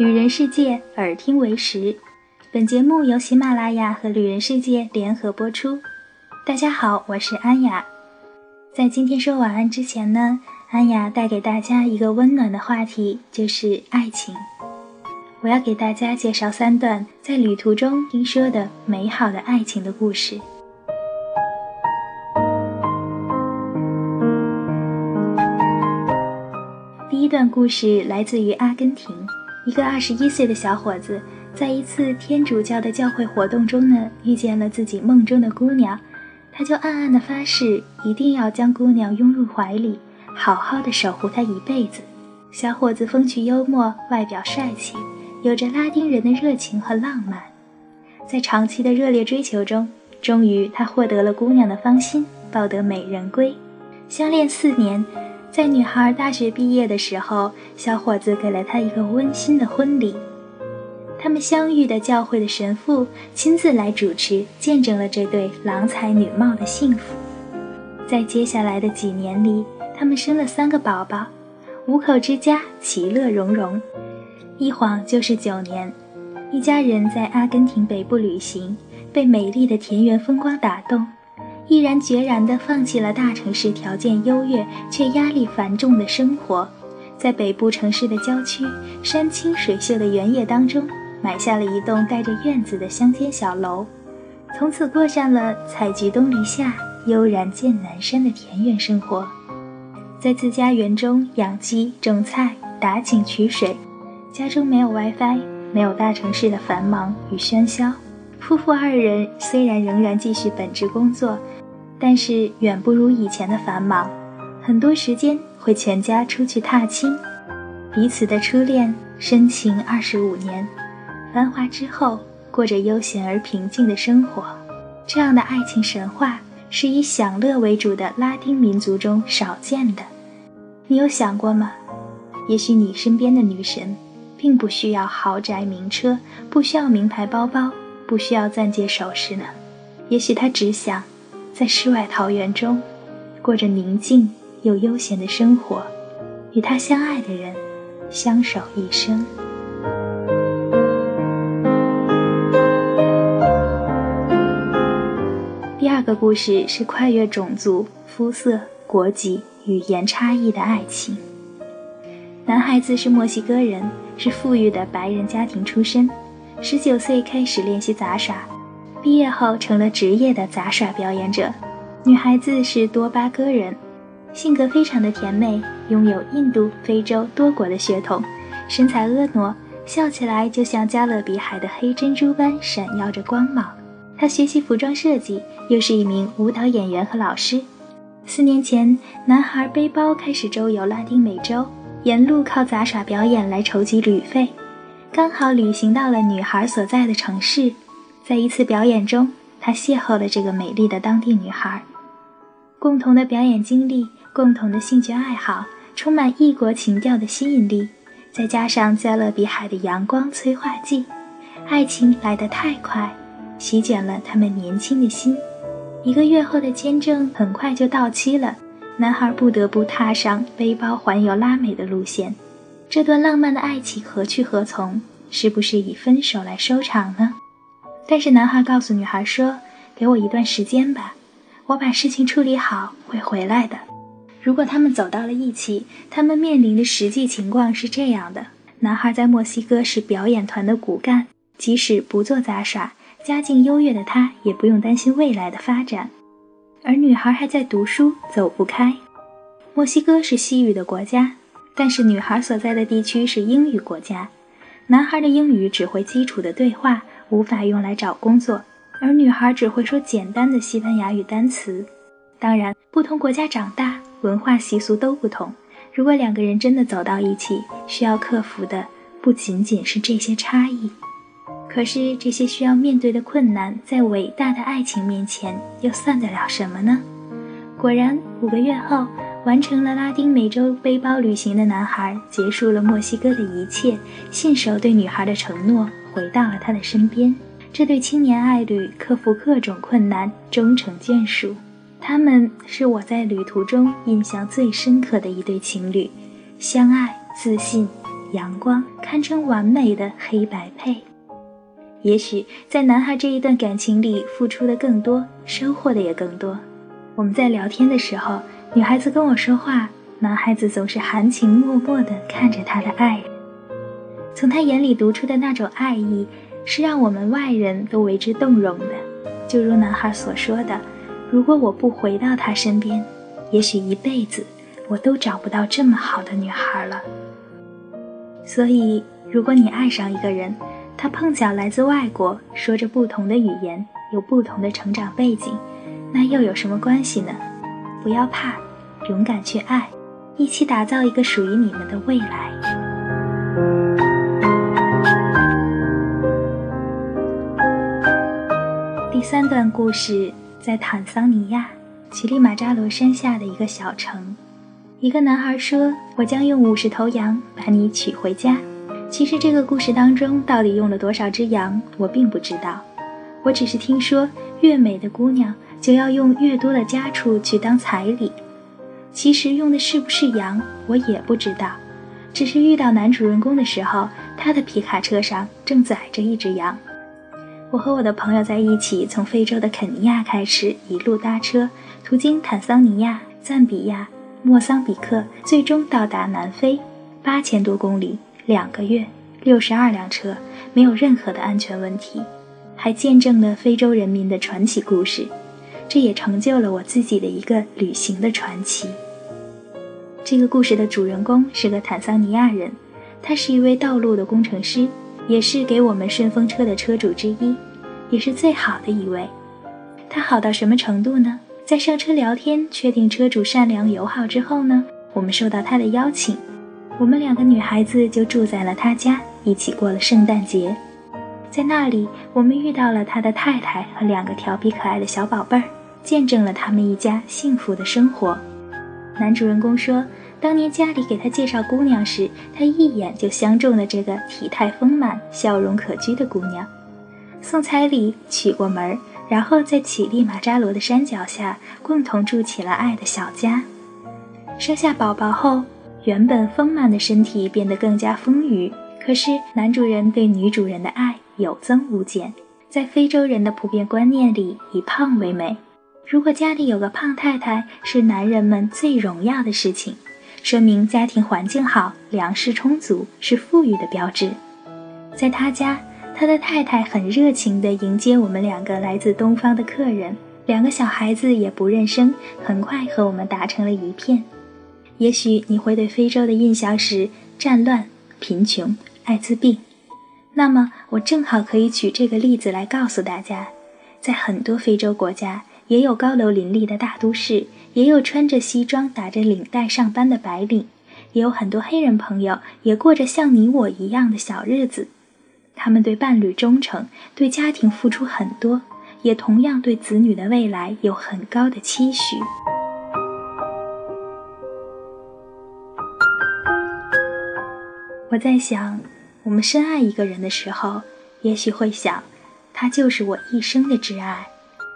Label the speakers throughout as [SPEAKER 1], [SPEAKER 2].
[SPEAKER 1] 旅人世界，耳听为实。本节目由喜马拉雅和旅人世界联合播出。大家好，我是安雅。在今天说晚安之前呢，安雅带给大家一个温暖的话题，就是爱情。我要给大家介绍三段在旅途中听说的美好的爱情的故事。第一段故事来自于阿根廷。一个二十一岁的小伙子，在一次天主教的教会活动中呢，遇见了自己梦中的姑娘，他就暗暗的发誓，一定要将姑娘拥入怀里，好好的守护她一辈子。小伙子风趣幽默，外表帅气，有着拉丁人的热情和浪漫。在长期的热烈追求中，终于他获得了姑娘的芳心，抱得美人归。相恋四年。在女孩大学毕业的时候，小伙子给了她一个温馨的婚礼。他们相遇的教会的神父亲自来主持，见证了这对郎才女貌的幸福。在接下来的几年里，他们生了三个宝宝，五口之家其乐融融。一晃就是九年，一家人在阿根廷北部旅行，被美丽的田园风光打动。毅然决然地放弃了大城市条件优越却压力繁重的生活，在北部城市的郊区山清水秀的原野当中，买下了一栋带着院子的乡间小楼，从此过上了采菊东篱下，悠然见南山的田园生活。在自家园中养鸡、种菜、打井取水，家中没有 WiFi，没有大城市的繁忙与喧嚣。夫妇二人虽然仍然继续本职工作。但是远不如以前的繁忙，很多时间会全家出去踏青，彼此的初恋深情二十五年，繁华之后过着悠闲而平静的生活。这样的爱情神话是以享乐为主的拉丁民族中少见的。你有想过吗？也许你身边的女神，并不需要豪宅名车，不需要名牌包包，不需要钻戒首饰呢。也许她只想。在世外桃源中，过着宁静又悠闲的生活，与他相爱的人相守一生。第二个故事是跨越种族、肤色、国籍、语言差异的爱情。男孩子是墨西哥人，是富裕的白人家庭出身，十九岁开始练习杂耍。毕业后成了职业的杂耍表演者。女孩子是多巴哥人，性格非常的甜美，拥有印度、非洲多国的血统，身材婀娜，笑起来就像加勒比海的黑珍珠般闪耀着光芒。她学习服装设计，又是一名舞蹈演员和老师。四年前，男孩背包开始周游拉丁美洲，沿路靠杂耍表演来筹集旅费，刚好旅行到了女孩所在的城市。在一次表演中，他邂逅了这个美丽的当地女孩。共同的表演经历，共同的兴趣爱好，充满异国情调的吸引力，再加上加勒比海的阳光催化剂，爱情来得太快，席卷了他们年轻的心。一个月后的签证很快就到期了，男孩不得不踏上背包环游拉美的路线。这段浪漫的爱情何去何从？是不是以分手来收场呢？但是男孩告诉女孩说：“给我一段时间吧，我把事情处理好会回来的。”如果他们走到了一起，他们面临的实际情况是这样的：男孩在墨西哥是表演团的骨干，即使不做杂耍，家境优越的他也不用担心未来的发展；而女孩还在读书，走不开。墨西哥是西语的国家，但是女孩所在的地区是英语国家，男孩的英语只会基础的对话。无法用来找工作，而女孩只会说简单的西班牙语单词。当然，不同国家长大，文化习俗都不同。如果两个人真的走到一起，需要克服的不仅仅是这些差异。可是，这些需要面对的困难，在伟大的爱情面前，又算得了什么呢？果然，五个月后，完成了拉丁美洲背包旅行的男孩，结束了墨西哥的一切，信守对女孩的承诺。回到了他的身边，这对青年爱侣克服各种困难，终成眷属。他们是我在旅途中印象最深刻的一对情侣，相爱、自信、阳光，堪称完美的黑白配。也许在男孩这一段感情里，付出的更多，收获的也更多。我们在聊天的时候，女孩子跟我说话，男孩子总是含情脉脉地看着他的爱人，从他眼里读出的那种爱意，是让我们外人都为之动容的。就如男孩所说的：“如果我不回到他身边，也许一辈子我都找不到这么好的女孩了。”所以，如果你爱上一个人，他碰巧来自外国，说着不同的语言，有不同的成长背景，那又有什么关系呢？不要怕，勇敢去爱，一起打造一个属于你们的未来。第三段故事在坦桑尼亚乞力马扎罗山下的一个小城，一个男孩说：“我将用五十头羊把你娶回家。”其实这个故事当中到底用了多少只羊，我并不知道。我只是听说，越美的姑娘就要用越多的家畜去当彩礼。其实用的是不是羊，我也不知道。只是遇到男主人公的时候，他的皮卡车上正载着一只羊。我和我的朋友在一起，从非洲的肯尼亚开始，一路搭车，途经坦桑尼亚、赞比亚、莫桑比克，最终到达南非，八千多公里。两个月，六十二辆车，没有任何的安全问题，还见证了非洲人民的传奇故事，这也成就了我自己的一个旅行的传奇。这个故事的主人公是个坦桑尼亚人，他是一位道路的工程师，也是给我们顺风车的车主之一，也是最好的一位。他好到什么程度呢？在上车聊天，确定车主善良友好之后呢，我们受到他的邀请。我们两个女孩子就住在了他家，一起过了圣诞节。在那里，我们遇到了他的太太和两个调皮可爱的小宝贝儿，见证了他们一家幸福的生活。男主人公说，当年家里给他介绍姑娘时，他一眼就相中了这个体态丰满、笑容可掬的姑娘。送彩礼，娶过门，然后在乞力马扎罗的山脚下共同筑起了爱的小家。生下宝宝后。原本丰满的身体变得更加丰腴，可是男主人对女主人的爱有增无减。在非洲人的普遍观念里，以胖为美。如果家里有个胖太太，是男人们最荣耀的事情，说明家庭环境好，粮食充足，是富裕的标志。在他家，他的太太很热情地迎接我们两个来自东方的客人，两个小孩子也不认生，很快和我们打成了一片。也许你会对非洲的印象是战乱、贫穷、艾滋病，那么我正好可以举这个例子来告诉大家，在很多非洲国家，也有高楼林立的大都市，也有穿着西装打着领带上班的白领，也有很多黑人朋友也过着像你我一样的小日子。他们对伴侣忠诚，对家庭付出很多，也同样对子女的未来有很高的期许。我在想，我们深爱一个人的时候，也许会想，他就是我一生的挚爱。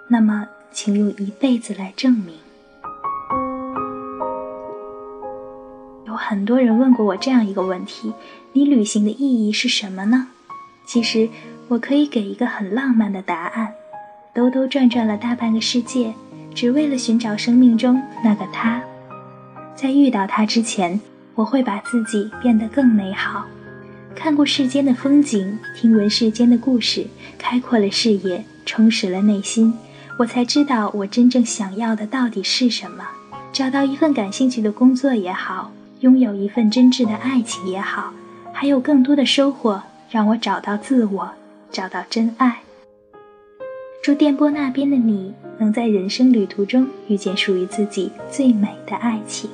[SPEAKER 1] 那么，请用一辈子来证明。有很多人问过我这样一个问题：你旅行的意义是什么呢？其实，我可以给一个很浪漫的答案：兜兜转转了大半个世界，只为了寻找生命中那个他。在遇到他之前。我会把自己变得更美好，看过世间的风景，听闻世间的故事，开阔了视野，充实了内心，我才知道我真正想要的到底是什么。找到一份感兴趣的工作也好，拥有一份真挚的爱情也好，还有更多的收获，让我找到自我，找到真爱。祝电波那边的你，能在人生旅途中遇见属于自己最美的爱情。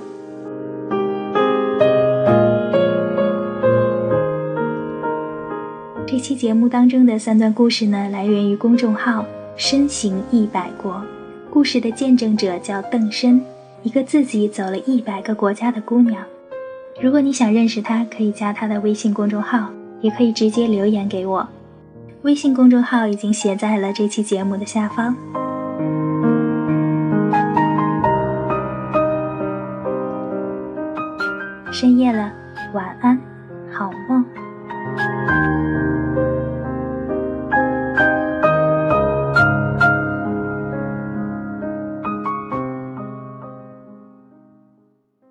[SPEAKER 1] 这期节目当中的三段故事呢，来源于公众号“身行一百国”。故事的见证者叫邓深，一个自己走了一百个国家的姑娘。如果你想认识她，可以加她的微信公众号，也可以直接留言给我。微信公众号已经写在了这期节目的下方。深夜了，晚安。好梦。